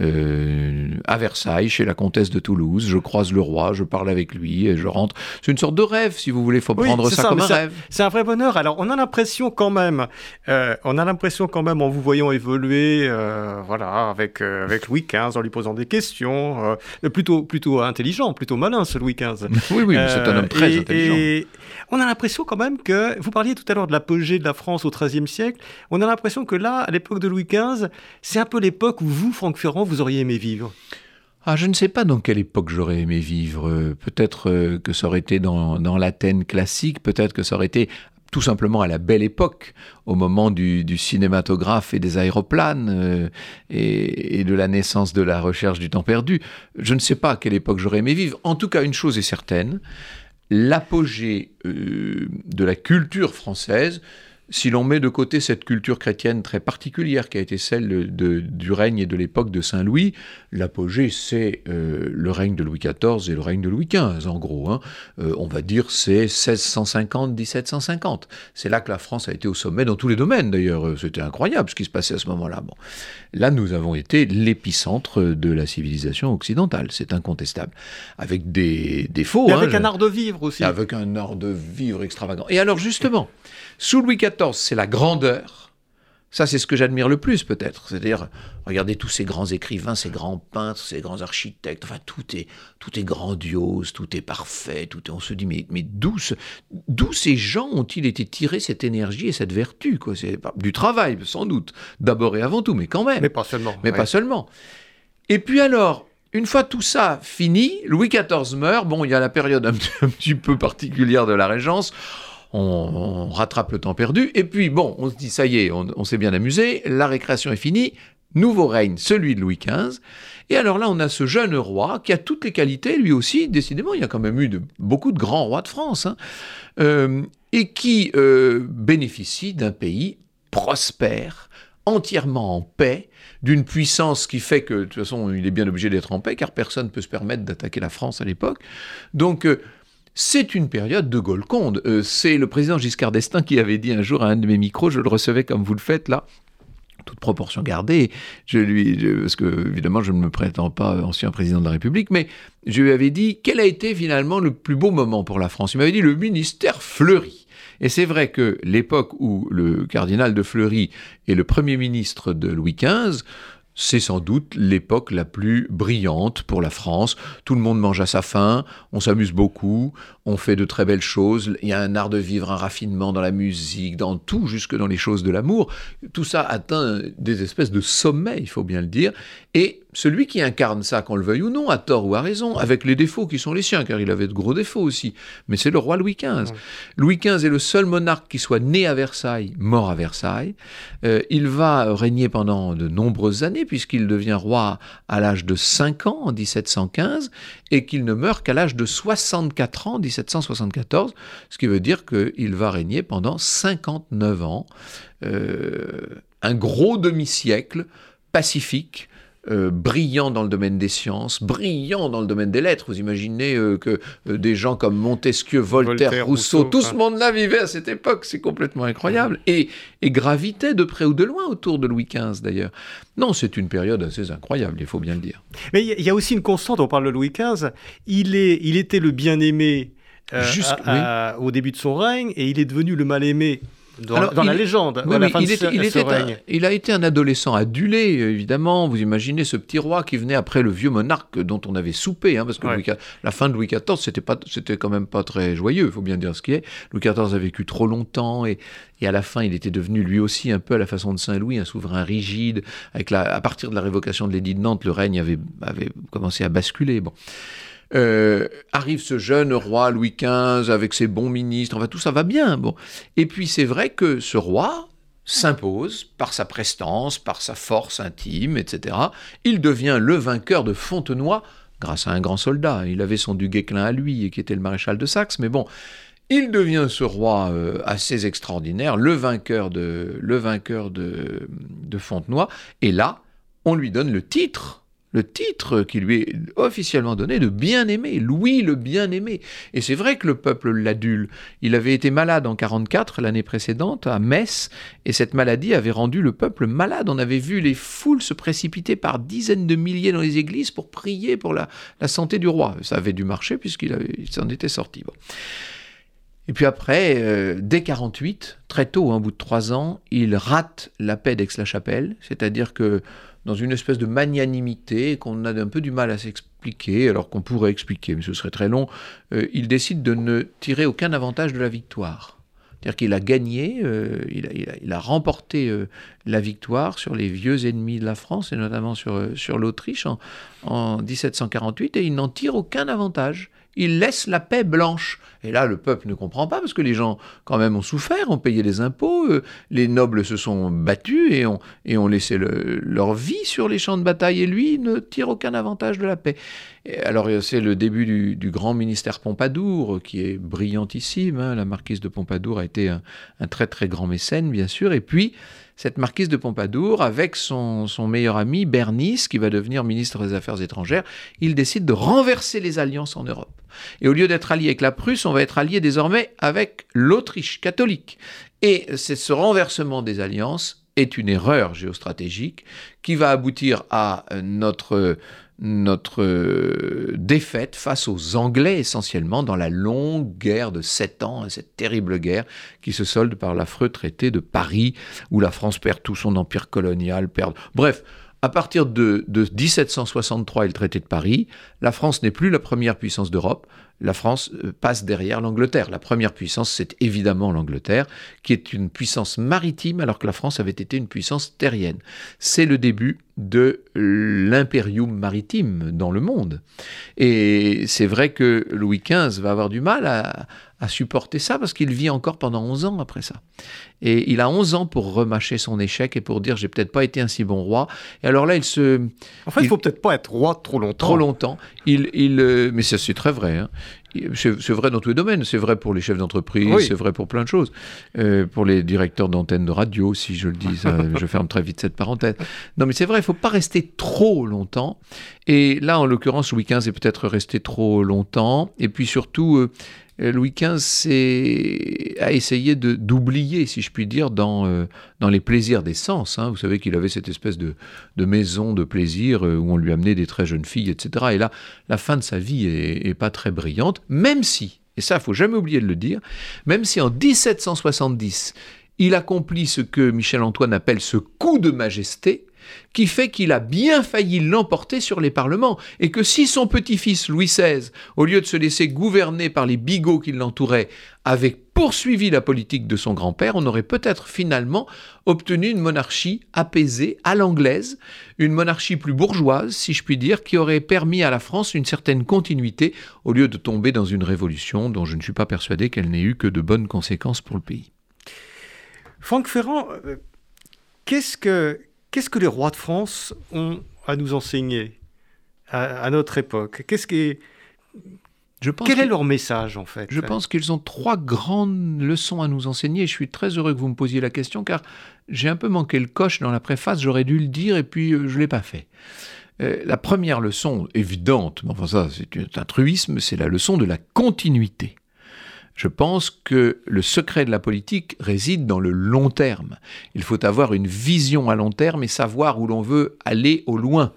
euh, à Versailles, chez la comtesse de Toulouse. Je croise le roi, je parle avec lui et je rentre. C'est une sorte de rêve, si vous voulez, faut prendre ça, comme un rêve. C'est un vrai bonheur. Alors, on a l'impression quand même, euh, on a l'impression quand même en vous voyant évoluer, euh, voilà, avec, euh, avec Louis XV, en lui posant des questions, euh, plutôt, plutôt intelligent, plutôt malin ce Louis XV. oui, oui, c'est un homme très intelligent. Et on a l'impression quand même que, vous parliez tout à l'heure de l'apogée de la France au XIIIe siècle, on a l'impression que là, à l'époque de Louis XV, c'est un peu l'époque où vous, Franck Ferrand, vous auriez aimé vivre. Ah, je ne sais pas dans quelle époque j'aurais aimé vivre. Peut-être que ça aurait été dans, dans l'Athènes classique, peut-être que ça aurait été tout simplement à la belle époque, au moment du, cinématographe et des aéroplanes euh, et, de la naissance de la recherche du temps perdu. Je ne sais pas à quelle époque j'aurais aimé vivre. En tout cas, une chose est certaine, l'apogée euh, de la culture française, si l'on met de côté cette culture chrétienne très particulière qui a été celle du règne et de l'époque de Saint Louis, l'apogée c'est euh, le règne de Louis XIV et le règne de Louis XV en gros. Hein. Euh, on va dire c'est 1650-1750. C'est là que la France a été au sommet dans tous les domaines d'ailleurs. Euh, c'était incroyable ce qui se passait à ce moment-là. Bon. Là nous avons été l'épicentre de la civilisation occidentale, c'est incontestable. Avec des défauts. Et avec hein, un art de vivre aussi. Avec un art de vivre extravagant. Et alors justement... Sous Louis XIV, c'est la grandeur. Ça, c'est ce que j'admire le plus, peut-être. C'est-à-dire, regardez tous ces grands écrivains, ces grands peintres, ces grands architectes. Enfin, tout est, tout est grandiose, tout est parfait. Tout on se dit, mais, mais d'où, ces gens ont-ils été tirés cette énergie et cette vertu quoi? C'est du travail, sans doute, d'abord et avant tout, mais quand même. Mais pas seulement. Mais pas seulement. Et puis alors, une fois tout ça fini, Louis XIV meurt. Bon, il y a la période un petit peu particulière de la Régence on, rattrape le temps perdu, et puis bon, on se dit, ça y est, on, s'est bien amusé, la récréation est finie, nouveau règne, celui de Louis XV, et alors là, on a ce jeune roi qui a toutes les qualités, lui aussi, décidément, il y a quand même eu beaucoup de grands rois de France, hein, euh, et qui euh, bénéficie d'un pays prospère, entièrement en paix, d'une puissance qui fait que, de toute façon, il est bien obligé d'être en paix, car personne ne peut se permettre d'attaquer la France à l'époque. Donc, euh, c'est une période de Golconde. Euh, c'est le président Giscard d'Estaing qui avait dit un jour à un de mes micros, je le recevais comme vous le faites là, toute proportion gardée, je lui, parce que évidemment je ne me prétends pas ancien président de la République, mais je lui avais dit quel a été finalement le plus beau moment pour la France. Il m'avait dit le ministère Fleury. Et c'est vrai que l'époque où le cardinal de Fleury est le premier ministre de Louis XV, c'est sans doute l'époque la plus brillante pour la France. Tout le monde mange à sa faim, on s'amuse beaucoup, on fait de très belles choses, il y a un art de vivre, un raffinement dans la musique, dans tout, jusque dans les choses de l'amour. Tout ça atteint des espèces de sommets, il faut bien le dire. Et celui qui incarne ça, qu'on le veuille ou non, à tort ou à raison, avec les défauts qui sont les siens, car il avait de gros défauts aussi, mais c'est le roi Louis XV. Louis XV est le seul monarque qui soit né à Versailles, mort à Versailles. Euh, il va régner pendant de nombreuses années, puisqu'il devient roi à l'âge de 5 ans en 1715, et qu'il ne meurt qu'à l'âge de 64 ans en 1774, ce qui veut dire qu'il va régner pendant 59 ans, euh, un gros demi-siècle pacifique, euh, brillant dans le domaine des sciences, brillant dans le domaine des lettres. Vous imaginez euh, que euh, des gens comme Montesquieu, Voltaire, Rousseau, tout ce monde-là vivait à cette époque, c'est complètement incroyable. Et, et gravitait de près ou de loin autour de Louis XV d'ailleurs. Non, c'est une période assez incroyable, il faut bien le dire. Mais il y a aussi une constante, on parle de Louis XV, il, est, il était le bien-aimé au début de son règne et il est devenu le mal-aimé dans, la légende, il, a été un adolescent adulé, évidemment. Vous imaginez ce petit roi qui venait après le vieux monarque dont on avait soupé, hein, parce que la fin de Louis XIV, c'était pas, c'était quand même pas très joyeux, il faut bien dire ce qui est. Louis XIV a vécu trop longtemps et, et à la fin, il était devenu lui aussi un peu à la façon de Saint-Louis, un souverain rigide. Avec la, à partir de la révocation de l'édit de Nantes, le règne avait, avait commencé à basculer. Bon. Euh, arrive ce jeune roi Louis XV avec ses bons ministres, enfin tout ça va bien. Bon. Et puis c'est vrai que ce roi s'impose par sa prestance, par sa force intime, etc. Il devient le vainqueur de Fontenoy grâce à un grand soldat. Il avait son du Guesclin à lui, qui était le maréchal de Saxe, mais bon, il devient ce roi euh, assez extraordinaire, le vainqueur de, le vainqueur de Fontenoy, et là, on lui donne le titre le titre qui lui est officiellement donné de bien-aimé, Louis le bien-aimé. Et c'est vrai que le peuple l'adule. Il avait été malade en 44, l'année précédente, à Metz, et cette maladie avait rendu le peuple malade. On avait vu les foules se précipiter par dizaines de milliers dans les églises pour prier pour la, santé du roi. Ça avait dû marcher puisqu'il s'en était sorti. Et puis après, euh, dès 48, très tôt, un bout de trois ans, il rate la paix d'Aix-la-Chapelle, c'est-à-dire que dans une espèce de magnanimité qu'on a un peu du mal à s'expliquer, alors qu'on pourrait expliquer, mais ce serait très long, euh, il décide de ne tirer aucun avantage de la victoire. C'est-à-dire qu'il a gagné, euh, il, a, remporté euh, la victoire sur les vieux ennemis de la France, et notamment sur, sur l'Autriche en, en 1748, et il n'en tire aucun avantage il laisse la paix blanche. Et là, le peuple ne comprend pas parce que les gens, quand même, ont souffert, ont payé des impôts, euh, les nobles se sont battus et ont laissé leur vie sur les champs de bataille, et lui ne tire aucun avantage de la paix. Alors, c'est le début du, grand ministère Pompadour, qui est brillantissime. Hein. La marquise de Pompadour a été un, très très grand mécène, bien sûr. Et puis, cette marquise de Pompadour, avec son, meilleur ami Bernice, qui va devenir ministre des Affaires étrangères, il décide de renverser les alliances en Europe. Et au lieu d'être allié avec la Prusse, on va être allié désormais avec l'Autriche catholique. Et c'est ce renversement des alliances est une erreur géostratégique qui va aboutir à notre notre euh, défaite face aux Anglais essentiellement dans la longue guerre de sept ans, hein, cette terrible guerre qui se solde par l'affreux traité de Paris où la France perd tout son empire colonial, perd... Bref, à partir de, de 1763 et le traité de Paris, la France n'est plus la première puissance d'Europe, la France euh, passe derrière l'Angleterre. La première puissance, c'est évidemment l'Angleterre, qui est une puissance maritime alors que la France avait été une puissance terrienne. C'est le début de l'impérium maritime dans le monde. Et c'est vrai que Louis XV va avoir du mal à, supporter ça parce qu'il vit encore pendant 11 ans après ça. Et il a 11 ans pour remâcher son échec et pour dire j'ai peut-être pas été un si bon roi. Et alors là, il se... Enfin, il, faut peut-être pas être roi trop longtemps. Trop longtemps. Il, il, euh, mais c'est très vrai. Hein. C'est vrai dans tous les domaines. C'est vrai pour les chefs d'entreprise, c'est vrai pour plein de choses. Euh, pour les directeurs d'antennes de radio, si je le dis, je ferme très vite cette parenthèse. Non, mais c'est vrai, il ne faut pas rester trop longtemps. Et là, en l'occurrence, Louis XV est peut-être resté trop longtemps. Et puis surtout, euh, euh, Louis XV a essayé d'oublier, si je puis dire, dans, euh, dans les plaisirs des sens. Hein. Vous savez qu'il avait cette espèce de, de, maison de plaisir euh, où on lui amenait des très jeunes filles, etc. Et là, la fin de sa vie est, pas très brillante, même si, et ça, faut jamais oublier de le dire, même si en 1770, il accomplit ce que Michel Antoine appelle ce coup de majesté, qui fait qu'il a bien failli l'emporter sur les parlements, et que si son petit-fils Louis XVI, au lieu de se laisser gouverner par les bigots qui l'entouraient, avait poursuivi la politique de son grand-père, on aurait peut-être finalement obtenu une monarchie apaisée à l'anglaise, une monarchie plus bourgeoise, si je puis dire, qui aurait permis à la France une certaine continuité, au lieu de tomber dans une révolution dont je ne suis pas persuadé qu'elle n'ait eu que de bonnes conséquences pour le pays. Franck Ferrand, euh, qu'est-ce que, qu'est-ce que les rois de France ont à nous enseigner à, notre époque? Qu'est-ce qui je pense Quel est leur message en fait? Je pense qu'ils ont trois grandes leçons à nous enseigner. Je suis très heureux que vous me posiez la question car j'ai un peu manqué le coche dans la préface. J'aurais dû le dire et puis euh, je ne l'ai pas fait. Euh, la première leçon évidente, mais enfin ça c'est un truisme, c'est la leçon de la continuité. Je pense que le secret de la politique réside dans le long terme. Il faut avoir une vision à long terme et savoir où l'on veut aller au loin.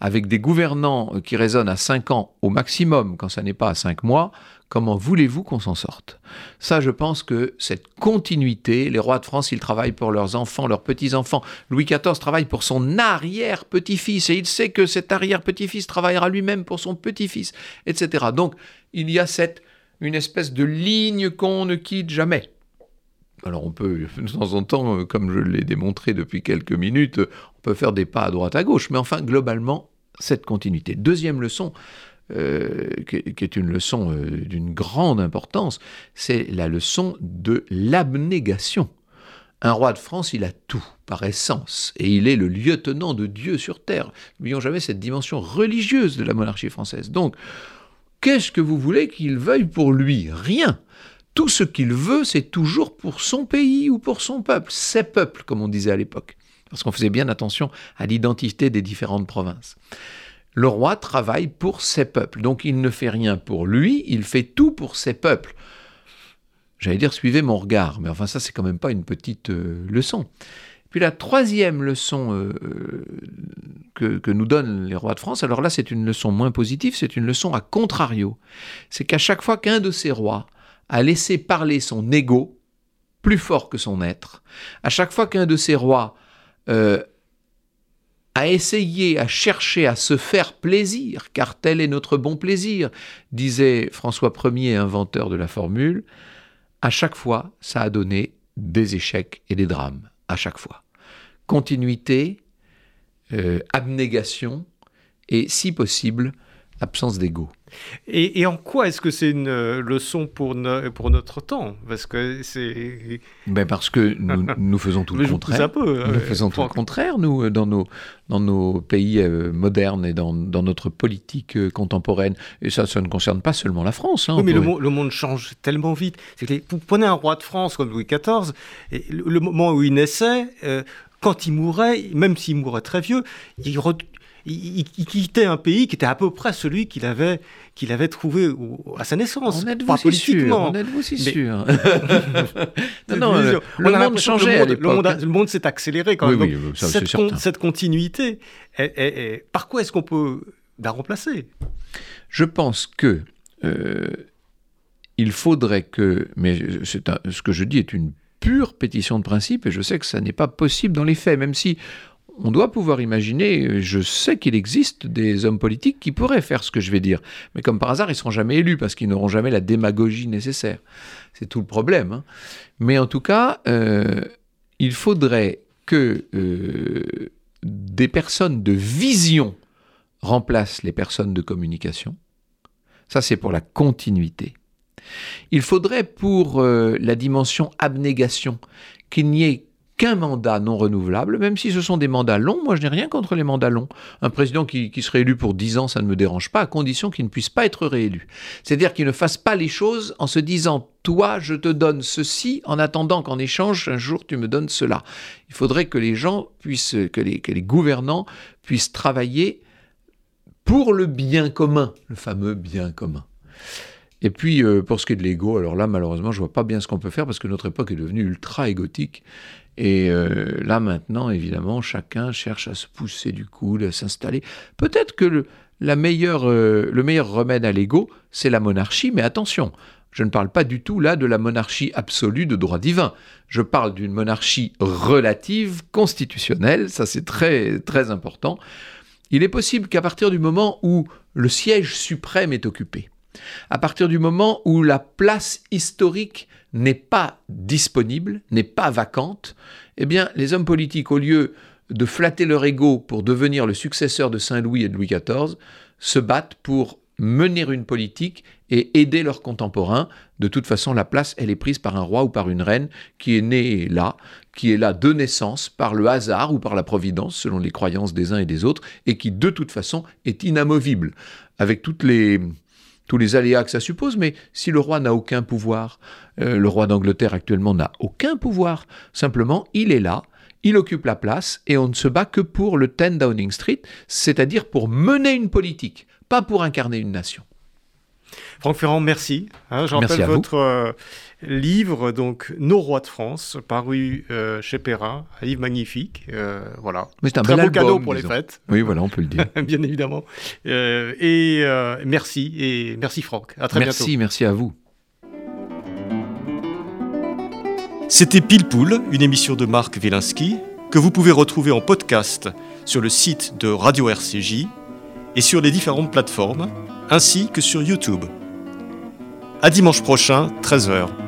Avec des gouvernants qui raisonnent à 5 ans au maximum, quand ça n'est pas à 5 mois, comment voulez-vous qu'on s'en sorte? Ça, je pense que cette continuité, les rois de France, ils travaillent pour leurs enfants, leurs petits-enfants. Louis XIV travaille pour son arrière-petit-fils et il sait que cet arrière-petit-fils travaillera lui-même pour son petit-fils, etc. Donc, il y a cette une espèce de ligne qu'on ne quitte jamais. Alors on peut, de temps en temps, euh, comme je l'ai démontré depuis quelques minutes, on peut faire des pas à droite à gauche, mais enfin, globalement, cette continuité. Deuxième leçon, euh, qui est une leçon euh, d'une grande importance, c'est la leçon de l'abnégation. Un roi de France, il a tout, par essence, et il est le lieutenant de Dieu sur terre. N'oublions jamais cette dimension religieuse de la monarchie française. Donc, Qu'est-ce que vous voulez qu'il veuille pour lui? Rien. Tout ce qu'il veut, c'est toujours pour son pays ou pour son peuple, ses peuples, comme on disait à l'époque, parce qu'on faisait bien attention à l'identité des différentes provinces. Le roi travaille pour ses peuples, donc il ne fait rien pour lui, il fait tout pour ses peuples. J'allais dire suivez mon regard, mais enfin ça c'est quand même pas une petite euh, leçon. Puis la troisième leçon euh, que, que, nous donnent les rois de France, alors là c'est une leçon moins positive, c'est une leçon à contrario. C'est qu'à chaque fois qu'un de ces rois a laissé parler son ego, plus fort que son être, à chaque fois qu'un de ces rois euh, a essayé, à chercher à se faire plaisir, car tel est notre bon plaisir, disait François Ier, inventeur de la formule, à chaque fois ça a donné des échecs et des drames à chaque fois. Continuité, euh, abnégation et, si possible, absence d'ego. Et, en quoi est-ce que c'est une euh, leçon pour, pour notre temps? Parce que c'est. Ben parce que nous, nous faisons tout le contraire. Un peu, nous faisons tout le contraire, nous, euh, dans nos, dans nos pays euh, modernes et dans, dans, notre politique contemporaine. Et ça, ça ne concerne pas seulement la France. Hein, oui, mais le, le, monde change tellement vite. Que vous prenez un roi de France comme Louis XIV, et le, moment où il naissait, quand il mourait, même s'il mourait très vieux, il, il, quittait un pays qui était à peu près celui qu'il avait, qu'il avait trouvé à sa naissance. En êtes-vous si sûr? En êtes-vous si sûr? Non, non, euh, le, monde changeait le monde, le monde, s'est accéléré quand même. Oui, oui, ça, cette, cette, continuité, par quoi est-ce qu'on peut la remplacer? Je pense que euh, il faudrait que, mais ce que je dis est une pure pétition de principe, et je sais que ça n'est pas possible dans les faits, même si on doit pouvoir imaginer, je sais qu'il existe des hommes politiques qui pourraient faire ce que je vais dire, mais comme par hasard, ils seront jamais élus parce qu'ils n'auront jamais la démagogie nécessaire. C'est tout le problème. Hein. Mais en tout cas, euh, il faudrait que euh, des personnes de vision remplacent les personnes de communication. Ça, c'est pour la continuité. Il faudrait pour euh, la dimension abnégation qu'il n'y ait qu'un mandat non renouvelable, même si ce sont des mandats longs. Moi, je n'ai rien contre les mandats longs. Un président qui, serait élu pour 10 ans, ça ne me dérange pas, à condition qu'il ne puisse pas être réélu. C'est-à-dire qu'il ne fasse pas les choses en se disant toi, je te donne ceci, en attendant qu'en échange, un jour, tu me donnes cela. Il faudrait que les gens puissent, que les, gouvernants puissent travailler pour le bien commun, le fameux bien commun. Et puis, euh, pour ce qui est de l'ego, alors là, malheureusement, je vois pas bien ce qu'on peut faire parce que notre époque est devenue ultra égotique. Et euh, là, maintenant, évidemment, chacun cherche à se pousser du coude, à s'installer. Peut-être que euh, le meilleur remède à l'ego, c'est la monarchie, mais attention, je ne parle pas du tout là de la monarchie absolue de droit divin. Je parle d'une monarchie relative, constitutionnelle, ça c'est très très important. Il est possible qu'à partir du moment où le siège suprême est occupé, à partir du moment où la place historique n'est pas disponible, n'est pas vacante, eh bien les hommes politiques, au lieu de flatter leur ego pour devenir le successeur de Saint-Louis et de Louis XIV, se battent pour mener une politique et aider leurs contemporains. De toute façon, la place, elle est prise par un roi ou par une reine qui est né là, qui est là de naissance par le hasard ou par la providence, selon les croyances des uns et des autres, et qui de toute façon est inamovible, avec toutes les, tous les aléas que ça suppose, mais si le roi n'a aucun pouvoir, euh, le roi d'Angleterre actuellement n'a aucun pouvoir, simplement il est là, il occupe la place et on ne se bat que pour le 10 Downing Street, c'est-à-dire pour mener une politique, pas pour incarner une nation. Franck Ferrand, merci. Hein, rappelle votre euh, livre, donc Nos rois de France, paru euh, chez Perrin, un livre magnifique. Euh, voilà. c'est un Très beau cadeau pour les fêtes. Oui, voilà, on peut le dire. Bien évidemment. et merci, et merci Franck. À très merci, bientôt. Merci, merci à vous. C'était Pile Poule, une émission de Marc Wielinski, que vous pouvez retrouver en podcast sur le site de Radio RCJ et sur les différentes plateformes, ainsi que sur YouTube. À dimanche prochain, 13h.